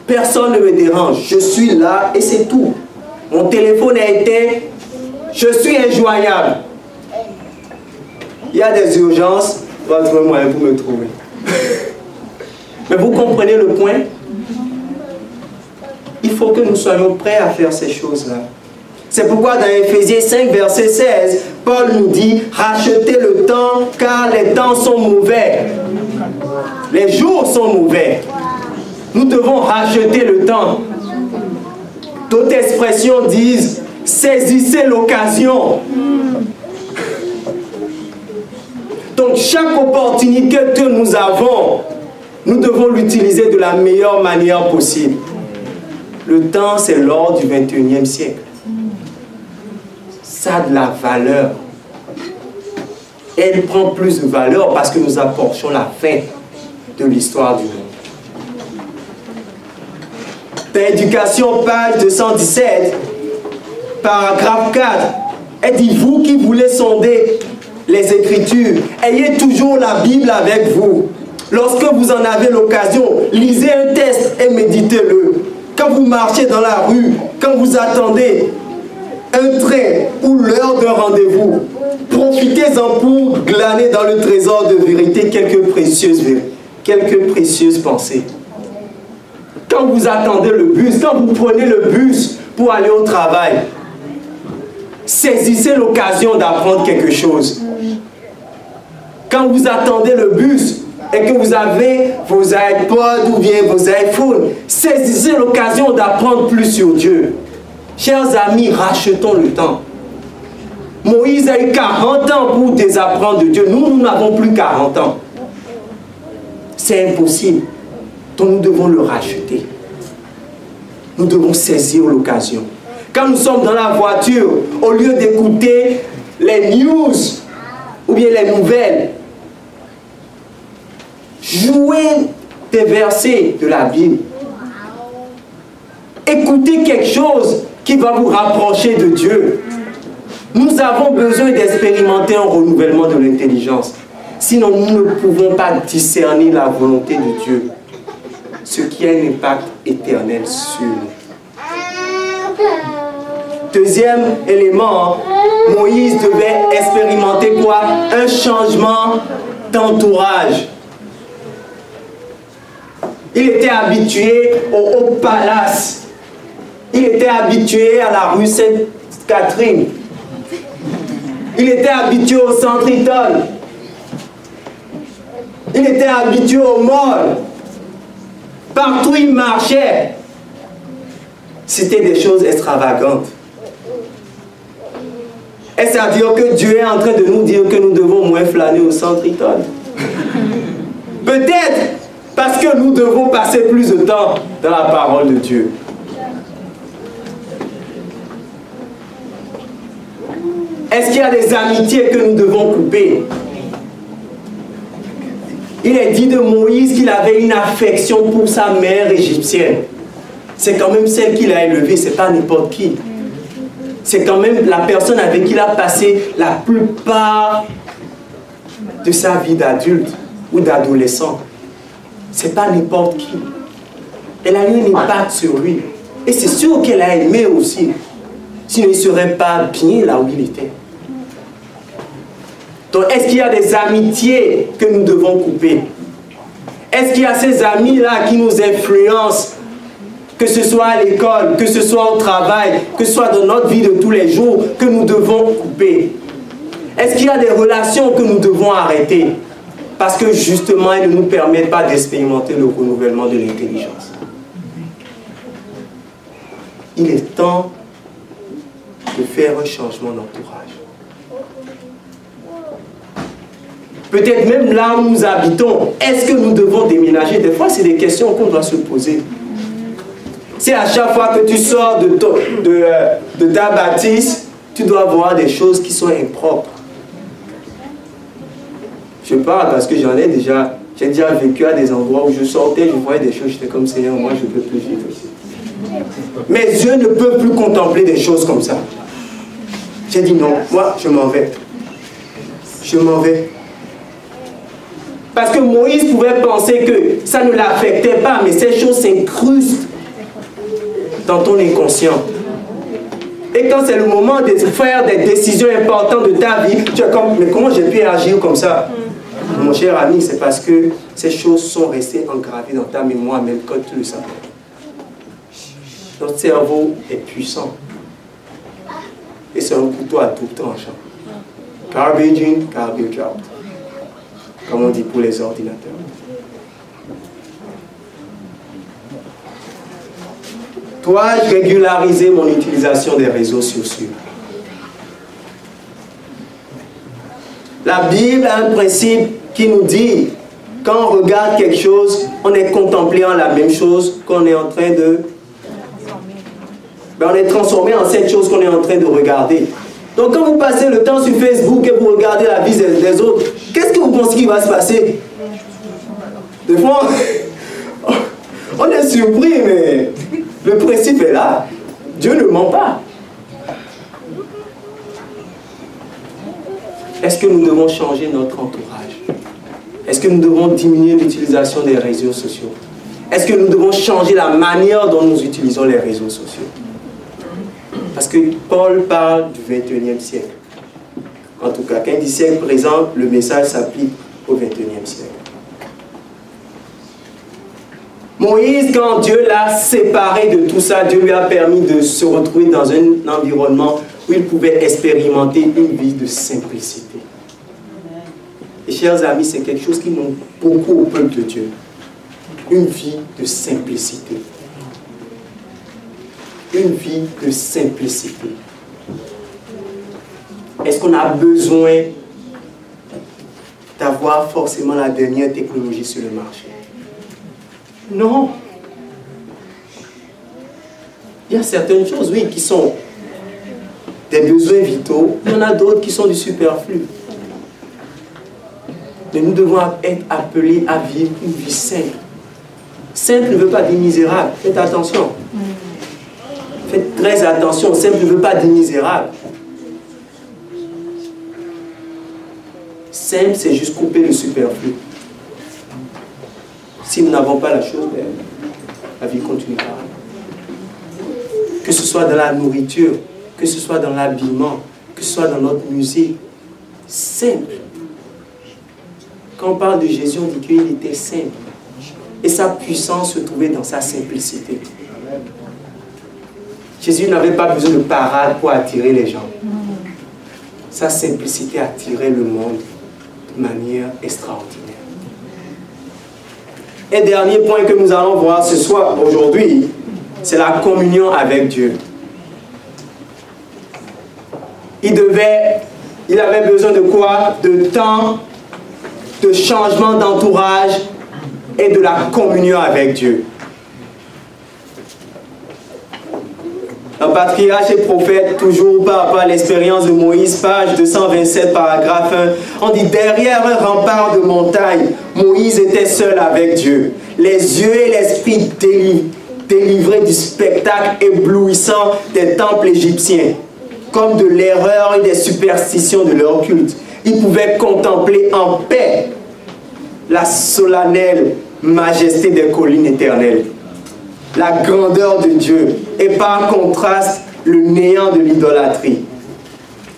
Personne ne me dérange. Je suis là et c'est tout. Mon téléphone est éteint. Je suis injoignable. Il y a des urgences. On va trouver moyen pour me trouver. Mais vous comprenez le point? Il faut que nous soyons prêts à faire ces choses-là. C'est pourquoi dans Ephésiens 5, verset 16, Paul nous dit, rachetez le temps car les temps sont mauvais. Les jours sont mauvais. Nous devons racheter le temps. D'autres expressions disent, saisissez l'occasion. Donc chaque opportunité que nous avons, nous devons l'utiliser de la meilleure manière possible. Le temps, c'est l'or du 21e siècle. Ça a de la valeur. Elle prend plus de valeur parce que nous approchons la fin de l'histoire du monde. Éducation, page 217, paragraphe 4. Elle dit, vous qui voulez sonder les Écritures, ayez toujours la Bible avec vous. Lorsque vous en avez l'occasion, lisez un texte et méditez-le. Quand vous marchez dans la rue, quand vous attendez un train ou l'heure d'un rendez-vous, profitez-en pour glaner dans le trésor de vérité quelques précieuses, quelques précieuses pensées. Quand vous attendez le bus, quand vous prenez le bus pour aller au travail, saisissez l'occasion d'apprendre quelque chose. Quand vous attendez le bus et que vous avez vos iPods ou bien vos iPhones, saisissez l'occasion d'apprendre plus sur Dieu. Chers amis, rachetons le temps. Moïse a eu 40 ans pour désapprendre de Dieu. Nous, nous n'avons plus 40 ans. C'est impossible. Donc nous devons le racheter. Nous devons saisir l'occasion. Quand nous sommes dans la voiture, au lieu d'écouter les news ou bien les nouvelles, jouez des versets de la Bible. Écoutez quelque chose qui va vous rapprocher de Dieu. Nous avons besoin d'expérimenter un renouvellement de l'intelligence. Sinon, nous ne pouvons pas discerner la volonté de Dieu, ce qui a un impact éternel sur nous. Deuxième élément, Moïse devait expérimenter quoi? Un changement d'entourage. Il était habitué au haut palace. Il était habitué à la rue Sainte-Catherine. Il était habitué au centre Eton. Il était habitué au mall. Partout il marchait, c'était des choses extravagantes. Est-ce à dire que Dieu est en train de nous dire que nous devons moins flâner au centre Eton Peut-être parce que nous devons passer plus de temps dans la parole de Dieu. Est-ce qu'il y a des amitiés que nous devons couper? Il est dit de Moïse qu'il avait une affection pour sa mère égyptienne. C'est quand même celle qu'il a élevée, c'est pas n'importe qui. C'est quand même la personne avec qui il a passé la plupart de sa vie d'adulte ou d'adolescent. C'est pas n'importe qui. Elle a eu un impact sur lui. Et c'est sûr qu'elle a aimé aussi. Sinon, il ne serait pas bien là où il était. Donc, est-ce qu'il y a des amitiés que nous devons couper? Est-ce qu'il y a ces amis-là qui nous influencent? Que ce soit à l'école, que ce soit au travail, que ce soit dans notre vie de tous les jours, que nous devons couper? Est-ce qu'il y a des relations que nous devons arrêter? Parce que justement, elles ne nous permettent pas d'expérimenter le renouvellement de l'intelligence. Il est temps de faire un changement d'entourage. Peut-être même là où nous habitons, est-ce que nous devons déménager? Des fois, c'est des questions qu'on doit se poser. Si à chaque fois que tu sors de, de, euh, de ta bâtisse, tu dois voir des choses qui sont impropres. Je parle parce que j'en ai déjà, j'ai déjà vécu à des endroits où je sortais, je voyais des choses, j'étais comme Seigneur, moi je ne peux plus vivre. Mes yeux ne peuvent plus contempler des choses comme ça. J'ai dit non, moi je m'en vais. Je m'en vais. Parce que Moïse pouvait penser que ça ne l'affectait pas, mais ces choses s'incrustent dans ton inconscient. Et quand c'est le moment de faire des décisions importantes de ta vie, tu es comme, mais comment j'ai pu agir comme ça? Mon cher ami, c'est parce que ces choses sont restées engravées dans ta mémoire, même quand tu le savais. Notre cerveau est puissant. Et c'est un couteau à tout tranchant. Garbage in, garbage out comme on dit pour les ordinateurs. Dois-je régulariser mon utilisation des réseaux sociaux La Bible a un principe qui nous dit, quand on regarde quelque chose, on est contemplé en la même chose qu'on est en train de ben, on est transformé en cette chose qu'on est en train de regarder. Donc quand vous passez le temps sur Facebook et vous regardez la vie des, des autres, qu'est-ce que vous pensez qu'il va se passer? Des fois, *laughs* on est surpris, mais le principe est là. Dieu ne ment pas. Est-ce que nous devons changer notre entourage? Est-ce que nous devons diminuer l'utilisation des réseaux sociaux? Est-ce que nous devons changer la manière dont nous utilisons les réseaux sociaux? Parce que Paul parle du 21e siècle. En tout cas, quand il dit siècle présent, le message s'applique au 21e siècle. Moïse, quand Dieu l'a séparé de tout ça, Dieu lui a permis de se retrouver dans un environnement où il pouvait expérimenter une vie de simplicité. Et chers amis, c'est quelque chose qui manque beaucoup au peuple de Dieu. Une vie de simplicité. Une vie de simplicité. Est-ce qu'on a besoin d'avoir forcément la dernière technologie sur le marché? Non. Il y a certaines choses, oui, qui sont des besoins vitaux. Il y en a d'autres qui sont du superflu. Mais nous devons être appelés à vivre une vie simple. Simple ne veut pas dire misérable. Faites attention. Faites très attention. Simple ne veut pas dire misérable. Simple, c'est juste couper le superflu. Si nous n'avons pas la chose, ben, la vie continuera. Que ce soit dans la nourriture, que ce soit dans l'habillement, que ce soit dans notre musique. Simple. Quand on parle de Jésus, on dit qu'il était simple. Et sa puissance se trouvait dans sa simplicité. Jésus n'avait pas besoin de parade pour attirer les gens. Sa simplicité attirait le monde de manière extraordinaire. Et dernier point que nous allons voir ce soir, aujourd'hui, c'est la communion avec Dieu. Il devait, il avait besoin de quoi? De temps, de changement d'entourage et de la communion avec Dieu. Un patriarche et prophète, toujours par rapport à l'expérience de Moïse, page 227, paragraphe 1, on dit derrière un rempart de montagne, Moïse était seul avec Dieu. Les yeux et l'esprit délivrés du spectacle éblouissant des temples égyptiens, comme de l'erreur et des superstitions de leur culte. Ils pouvaient contempler en paix la solennelle majesté des collines éternelles la grandeur de Dieu et par contraste le néant de l'idolâtrie.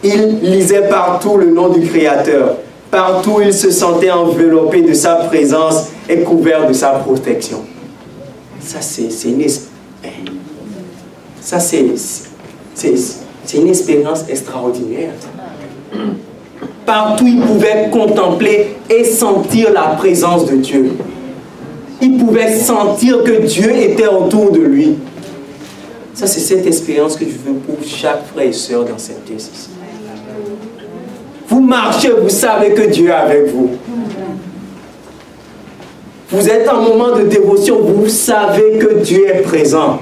Il lisait partout le nom du Créateur. Partout il se sentait enveloppé de sa présence et couvert de sa protection. Ça, c'est une, ça, c'est, une expérience extraordinaire. Partout il pouvait contempler et sentir la présence de Dieu il pouvait sentir que Dieu était autour de lui. Ça, c'est cette expérience que je veux pour chaque frère et soeur dans cette ici. Vous marchez, vous savez que Dieu est avec vous. Vous êtes en moment de dévotion, vous savez que Dieu est présent.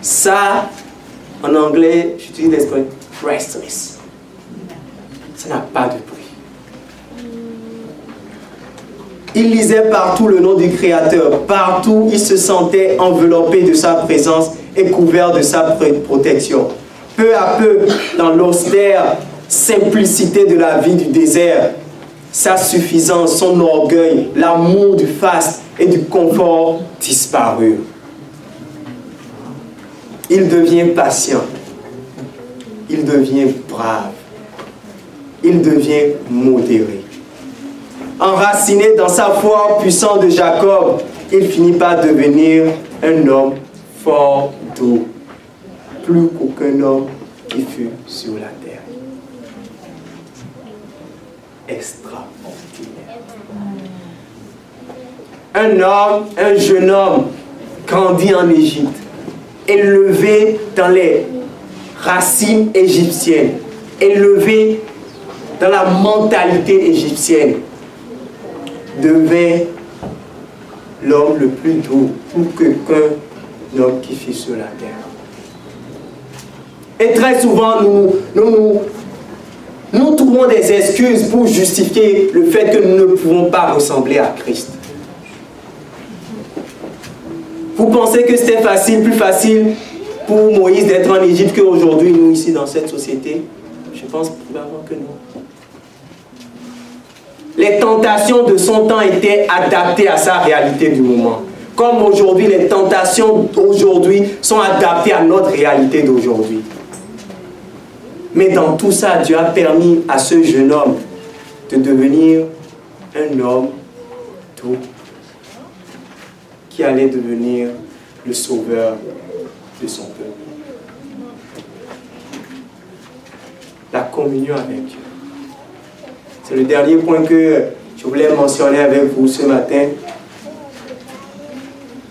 Ça, en anglais, j'utilise l'expression restless. N'a pas de Il lisait partout le nom du Créateur. Partout, il se sentait enveloppé de sa présence et couvert de sa protection. Peu à peu, dans l'austère simplicité de la vie du désert, sa suffisance, son orgueil, l'amour du faste et du confort disparurent. Il devient patient. Il devient brave. Il devient modéré enraciné dans sa foi puissante de Jacob, il finit par devenir un homme fort doux, plus qu'aucun homme qui fut sur la terre. Extraordinaire. Un homme, un jeune homme, grandi en Égypte, élevé dans les racines égyptiennes, élevé dans la mentalité égyptienne, devait l'homme le plus doux pour que qu'un homme qui fit sur la terre. Et très souvent, nous, nous, nous, trouvons des excuses pour justifier le fait que nous ne pouvons pas ressembler à Christ. Vous pensez que c'était facile, plus facile pour Moïse d'être en Égypte qu'aujourd'hui, nous, ici, dans cette société? Je pense probablement que non. Les tentations de son temps étaient adaptées à sa réalité du moment. Comme aujourd'hui, les tentations d'aujourd'hui sont adaptées à notre réalité d'aujourd'hui. Mais dans tout ça, Dieu a permis à ce jeune homme de devenir un homme tout qui allait devenir le sauveur de son peuple. La communion avec Dieu. C'est le dernier point que je voulais mentionner avec vous ce matin.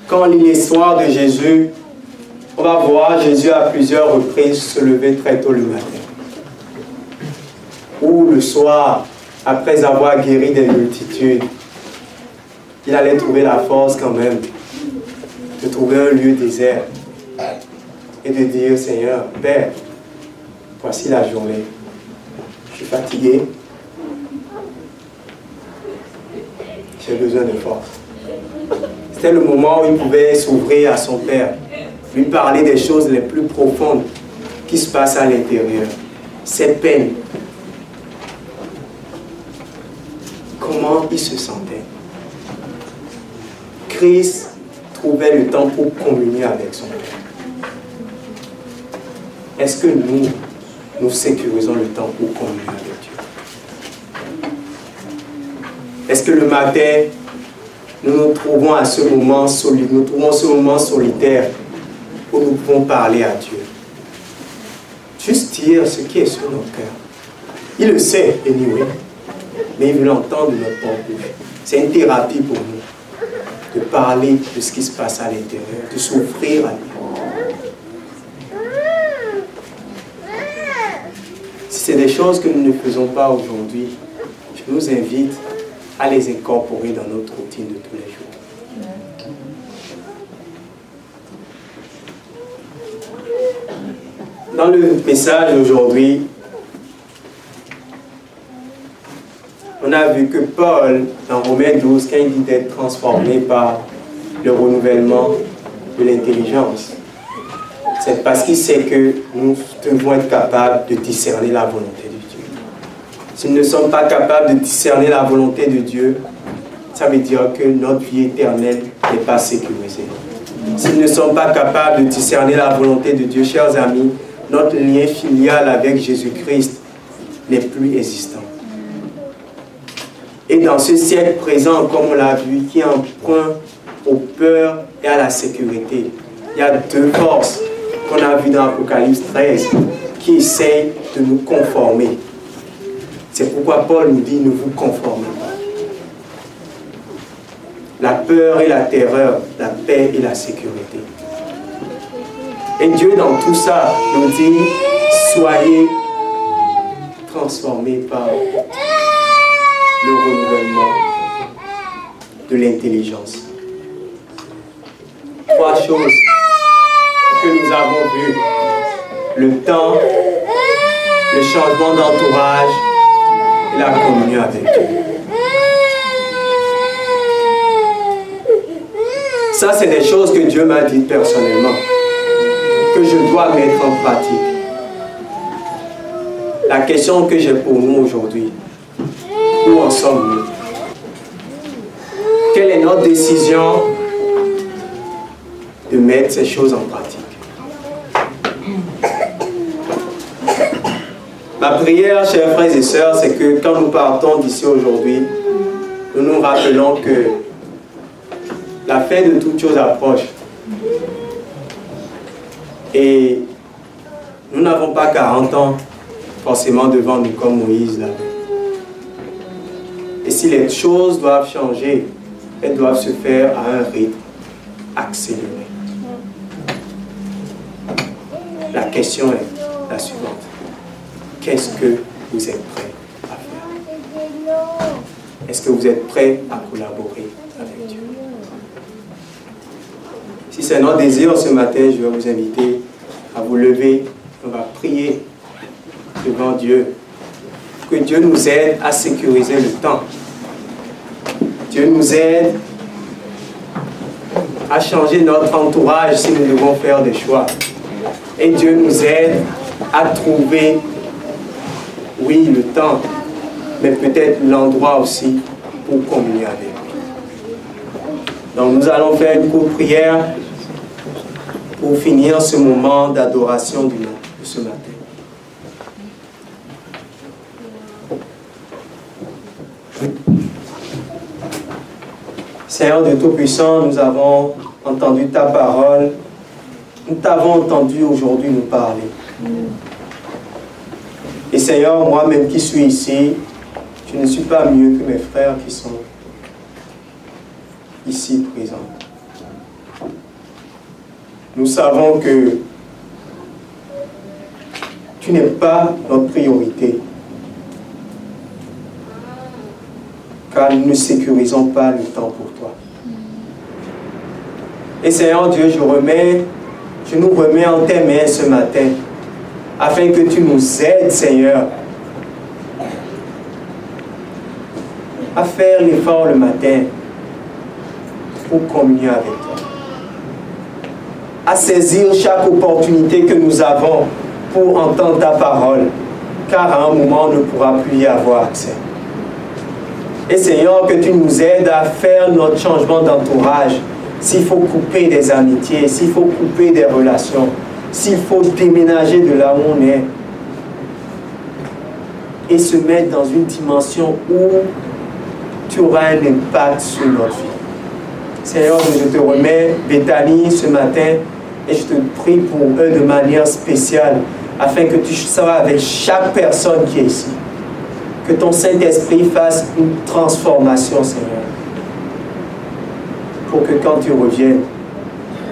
Quand on lit l'histoire de Jésus, on va voir Jésus à plusieurs reprises se lever très tôt le matin. Ou le soir, après avoir guéri des multitudes, il allait trouver la force quand même de trouver un lieu désert et de dire, Seigneur, Père, voici la journée. Je suis fatigué. J'ai besoin de force. C'était le moment où il pouvait s'ouvrir à son Père, lui parler des choses les plus profondes qui se passent à l'intérieur, ses peines. Comment il se sentait? Christ trouvait le temps pour communier avec son Père. Est-ce que nous, nous sécurisons le temps pour communier avec Dieu? Est-ce que le matin, nous nous trouvons à ce moment solide, nous trouvons ce moment solitaire où nous pouvons parler à Dieu? Juste dire ce qui est sur nos cœurs. Il le sait, anyway, mais il veut l'entendre de notre propre. C'est une thérapie pour nous de parler de ce qui se passe à l'intérieur, de s'offrir à lui. Si c'est des choses que nous ne faisons pas aujourd'hui, je nous invite à les incorporer dans notre routine de tous les jours. Dans le message d'aujourd'hui, on a vu que Paul, dans Romains 12, quand il dit d'être transformé par le renouvellement de l'intelligence, c'est parce qu'il sait que nous devons être capables de discerner la volonté. Si nous ne sommes pas capables de discerner la volonté de Dieu, ça veut dire que notre vie éternelle n'est pas sécurisée. Si nous ne sommes pas capables de discerner la volonté de Dieu, chers amis, notre lien filial avec Jésus-Christ n'est plus existant. Et dans ce siècle présent, comme on l'a vu, qui est point aux peurs et à la sécurité, il y a deux forces qu'on a vues dans Apocalypse 13 qui essayent de nous conformer. C'est pourquoi Paul nous dit ne vous conformez pas. La peur et la terreur, la paix et la sécurité. Et Dieu, dans tout ça, nous dit soyez transformés par le renouvellement de l'intelligence. Trois choses que nous avons vues. Le temps, le changement d'entourage la communion avec Dieu. Ça, c'est des choses que Dieu m'a dites personnellement, que je dois mettre en pratique. La question que j'ai pour nous aujourd'hui, où en sommes-nous? Quelle est notre décision de mettre ces choses en pratique Ma prière, chers frères et sœurs, c'est que quand nous partons d'ici aujourd'hui, nous nous rappelons que la fin de toute chose approche. Et nous n'avons pas 40 ans forcément devant nous comme Moïse l'avait. Et si les choses doivent changer, elles doivent se faire à un rythme accéléré. La question est la suivante. Qu'est-ce que vous êtes prêt à faire? Est-ce que vous êtes prêt à collaborer avec Dieu? Si c'est notre désir ce matin, je vais vous inviter à vous lever on va prier devant Dieu. Que Dieu nous aide à sécuriser le temps. Dieu nous aide à changer notre entourage si nous devons faire des choix. Et Dieu nous aide à trouver, oui, le temps, mais peut-être l'endroit aussi pour communier avec lui. Donc nous allons faire une courte prière pour finir ce moment d'adoration de ce matin. Seigneur de Tout-Puissant, nous avons entendu ta parole. Nous t'avons entendu aujourd'hui nous parler. Seigneur, moi-même qui suis ici, je ne suis pas mieux que mes frères qui sont ici présents. Nous savons que tu n'es pas notre priorité. Car nous ne sécurisons pas le temps pour toi. Et Seigneur Dieu, je remets, je nous remets en tes mains ce matin, afin que tu nous aides, Seigneur, à faire l'effort le matin pour communier avec toi. À saisir chaque opportunité que nous avons pour entendre ta parole, car à un moment, on ne pourra plus y avoir accès. Et Seigneur, que tu nous aides à faire notre changement d'entourage. S'il faut couper des amitiés, s'il faut couper des relations, s'il faut déménager de là où on est et se mettre dans une dimension où tu auras un impact sur notre vie. Seigneur, je te remets Bethany ce matin et je te prie pour eux de manière spéciale afin que tu sois avec chaque personne qui est ici. Que ton Saint-Esprit fasse une transformation, Seigneur. Pour que quand tu reviennes,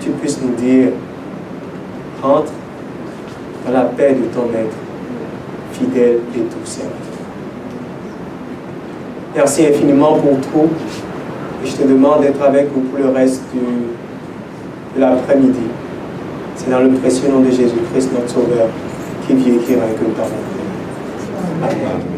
tu puisses nous dire, entre dans la paix de ton être, fidèle et tout serviteur. Merci infiniment pour tout. Et je te demande d'être avec nous pour le reste de l'après-midi. C'est dans le précieux nom de Jésus-Christ, notre Sauveur, qui vit et qui règne que par Amen.